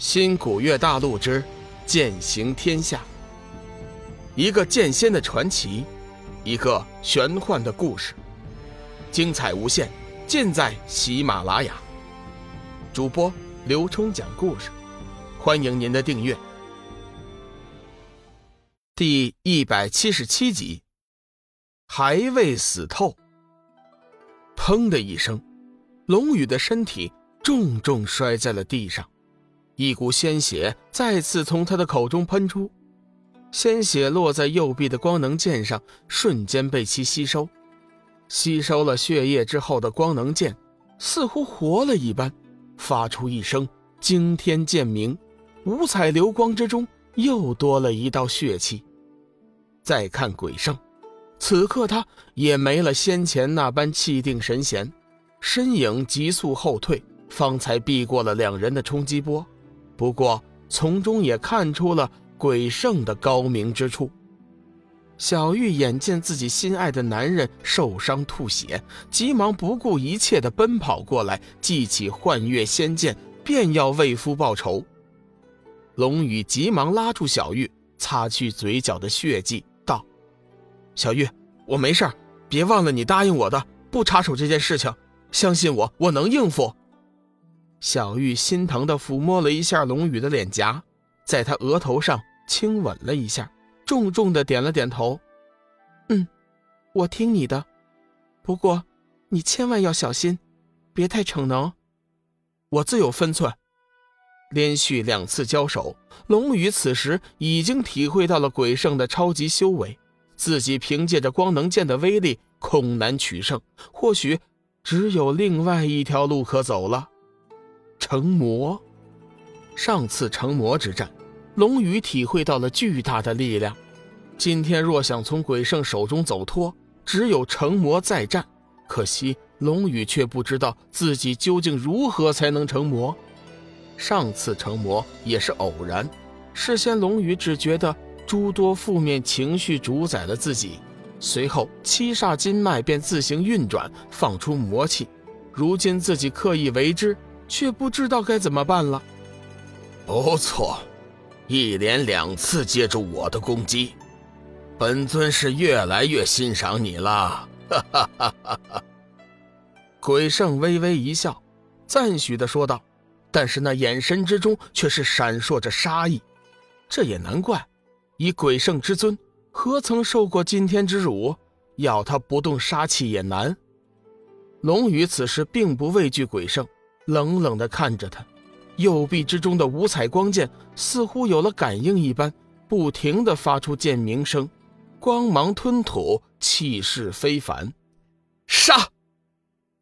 新古月大陆之剑行天下，一个剑仙的传奇，一个玄幻的故事，精彩无限，尽在喜马拉雅。主播刘冲讲故事，欢迎您的订阅。第一百七十七集，还未死透。砰的一声，龙宇的身体重重摔在了地上。一股鲜血再次从他的口中喷出，鲜血落在右臂的光能剑上，瞬间被其吸收。吸收了血液之后的光能剑，似乎活了一般，发出一声惊天剑鸣，五彩流光之中又多了一道血气。再看鬼圣，此刻他也没了先前那般气定神闲，身影急速后退，方才避过了两人的冲击波。不过，从中也看出了鬼圣的高明之处。小玉眼见自己心爱的男人受伤吐血，急忙不顾一切的奔跑过来，记起幻月仙剑，便要为夫报仇。龙宇急忙拉住小玉，擦去嘴角的血迹，道：“小玉，我没事别忘了你答应我的，不插手这件事情。相信我，我能应付。”小玉心疼地抚摸了一下龙宇的脸颊，在他额头上轻吻了一下，重重地点了点头：“嗯，我听你的。不过，你千万要小心，别太逞能。我自有分寸。”连续两次交手，龙宇此时已经体会到了鬼圣的超级修为，自己凭借着光能剑的威力，恐难取胜。或许，只有另外一条路可走了。成魔，上次成魔之战，龙宇体会到了巨大的力量。今天若想从鬼圣手中走脱，只有成魔再战。可惜龙宇却不知道自己究竟如何才能成魔。上次成魔也是偶然，事先龙宇只觉得诸多负面情绪主宰了自己，随后七煞金脉便自行运转，放出魔气。如今自己刻意为之。却不知道该怎么办了。不错，一连两次接住我的攻击，本尊是越来越欣赏你了。哈哈哈哈哈！鬼圣微微一笑，赞许的说道，但是那眼神之中却是闪烁着杀意。这也难怪，以鬼圣之尊，何曾受过今天之辱？要他不动杀气也难。龙宇此时并不畏惧鬼圣。冷冷地看着他，右臂之中的五彩光剑似乎有了感应一般，不停地发出剑鸣声，光芒吞吐，气势非凡。杀！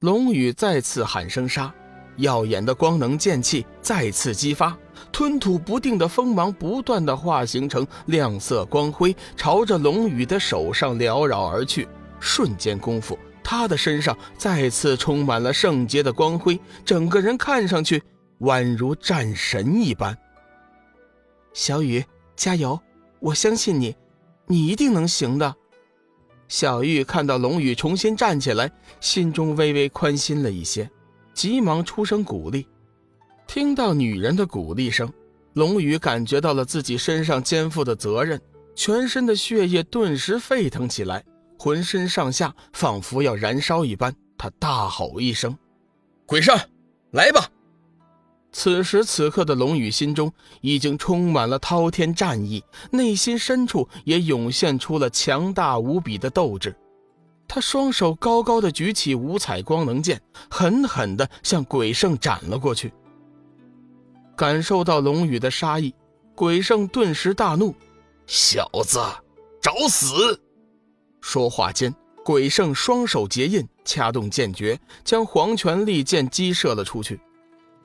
龙宇再次喊声杀，耀眼的光能剑气再次激发，吞吐不定的锋芒不断的化形成亮色光辉，朝着龙宇的手上缭绕而去。瞬间功夫。他的身上再次充满了圣洁的光辉，整个人看上去宛如战神一般。小雨，加油！我相信你，你一定能行的。小玉看到龙宇重新站起来，心中微微宽心了一些，急忙出声鼓励。听到女人的鼓励声，龙宇感觉到了自己身上肩负的责任，全身的血液顿时沸腾起来。浑身上下仿佛要燃烧一般，他大吼一声：“鬼圣，来吧！”此时此刻的龙宇心中已经充满了滔天战意，内心深处也涌现出了强大无比的斗志。他双手高高的举起五彩光能剑，狠狠地向鬼圣斩了过去。感受到龙宇的杀意，鬼圣顿时大怒：“小子，找死！”说话间，鬼圣双手结印，掐动剑诀，将黄泉利剑击射了出去。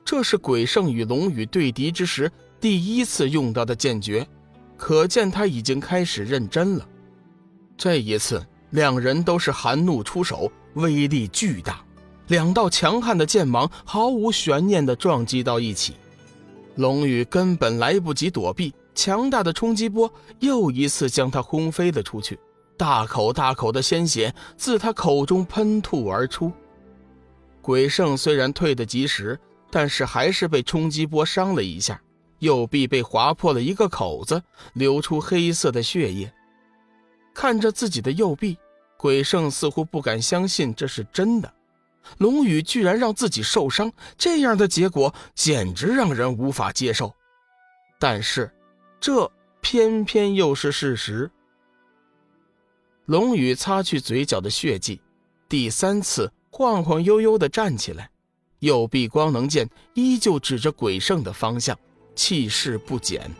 这是鬼圣与龙宇对敌之时第一次用到的剑诀，可见他已经开始认真了。这一次，两人都是含怒出手，威力巨大，两道强悍的剑芒毫无悬念地撞击到一起。龙宇根本来不及躲避，强大的冲击波又一次将他轰飞了出去。大口大口的鲜血自他口中喷吐而出。鬼圣虽然退得及时，但是还是被冲击波伤了一下，右臂被划破了一个口子，流出黑色的血液。看着自己的右臂，鬼圣似乎不敢相信这是真的。龙宇居然让自己受伤，这样的结果简直让人无法接受。但是，这偏偏又是事实。龙宇擦去嘴角的血迹，第三次晃晃悠悠地站起来，右臂光能剑依旧指着鬼圣的方向，气势不减。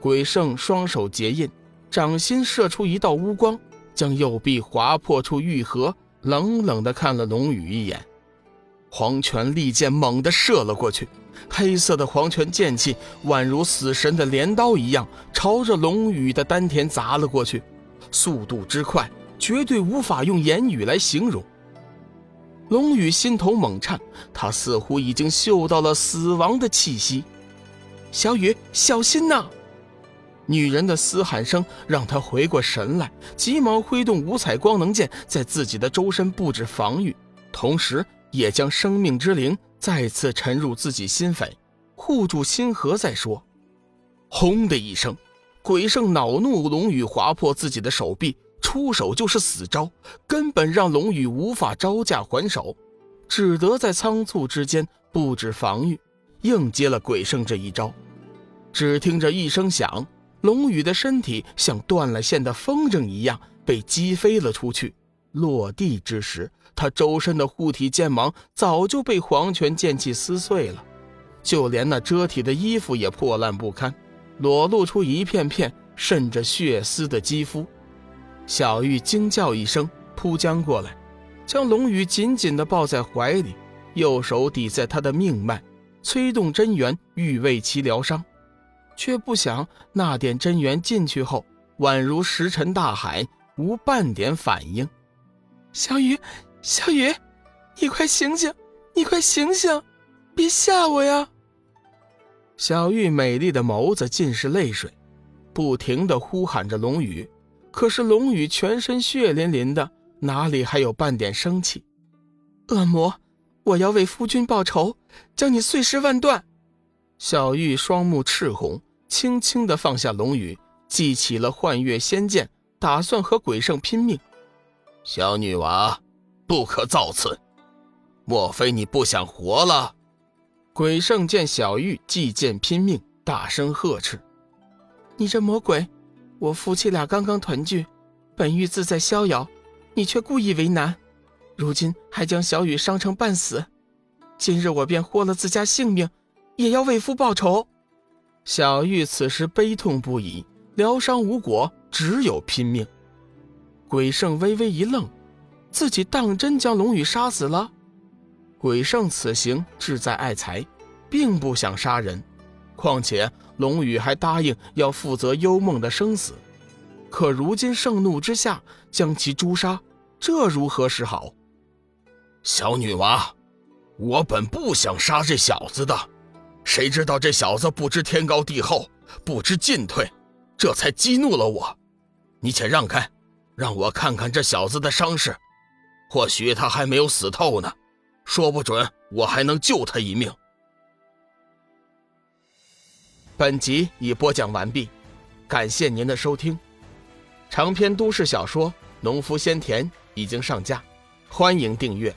鬼圣双手结印，掌心射出一道乌光，将右臂划破出愈合。冷冷地看了龙宇一眼，黄泉利剑猛地射了过去，黑色的黄泉剑气宛如死神的镰刀一样，朝着龙宇的丹田砸了过去，速度之快，绝对无法用言语来形容。龙宇心头猛颤，他似乎已经嗅到了死亡的气息。小雨，小心呐！女人的嘶喊声让他回过神来，急忙挥动五彩光能剑，在自己的周身布置防御，同时也将生命之灵再次沉入自己心扉，护住心河再说。轰的一声，鬼圣恼怒龙宇划破自己的手臂，出手就是死招，根本让龙宇无法招架还手，只得在仓促之间布置防御，应接了鬼圣这一招。只听着一声响。龙宇的身体像断了线的风筝一样被击飞了出去，落地之时，他周身的护体剑芒早就被黄泉剑气撕碎了，就连那遮体的衣服也破烂不堪，裸露出一片片渗着血丝的肌肤。小玉惊叫一声，扑将过来，将龙宇紧紧地抱在怀里，右手抵在他的命脉，催动真元欲为其疗伤。却不想那点真元进去后，宛如石沉大海，无半点反应。小雨，小雨，你快醒醒！你快醒醒！别吓我呀！小玉美丽的眸子尽是泪水，不停的呼喊着龙宇。可是龙宇全身血淋淋的，哪里还有半点生气？恶魔，我要为夫君报仇，将你碎尸万段！小玉双目赤红。轻轻地放下龙宇，记起了幻月仙剑，打算和鬼圣拼命。小女娃，不可造次！莫非你不想活了？鬼圣见小玉祭剑拼命，大声呵斥：“你这魔鬼！我夫妻俩刚刚团聚，本欲自在逍遥，你却故意为难，如今还将小雨伤成半死。今日我便豁了自家性命，也要为夫报仇！”小玉此时悲痛不已，疗伤无果，只有拼命。鬼圣微微一愣，自己当真将龙宇杀死了？鬼圣此行志在爱财，并不想杀人。况且龙宇还答应要负责幽梦的生死，可如今盛怒之下将其诛杀，这如何是好？小女娃，我本不想杀这小子的。谁知道这小子不知天高地厚，不知进退，这才激怒了我。你且让开，让我看看这小子的伤势，或许他还没有死透呢，说不准我还能救他一命。本集已播讲完毕，感谢您的收听。长篇都市小说《农夫先田》已经上架，欢迎订阅。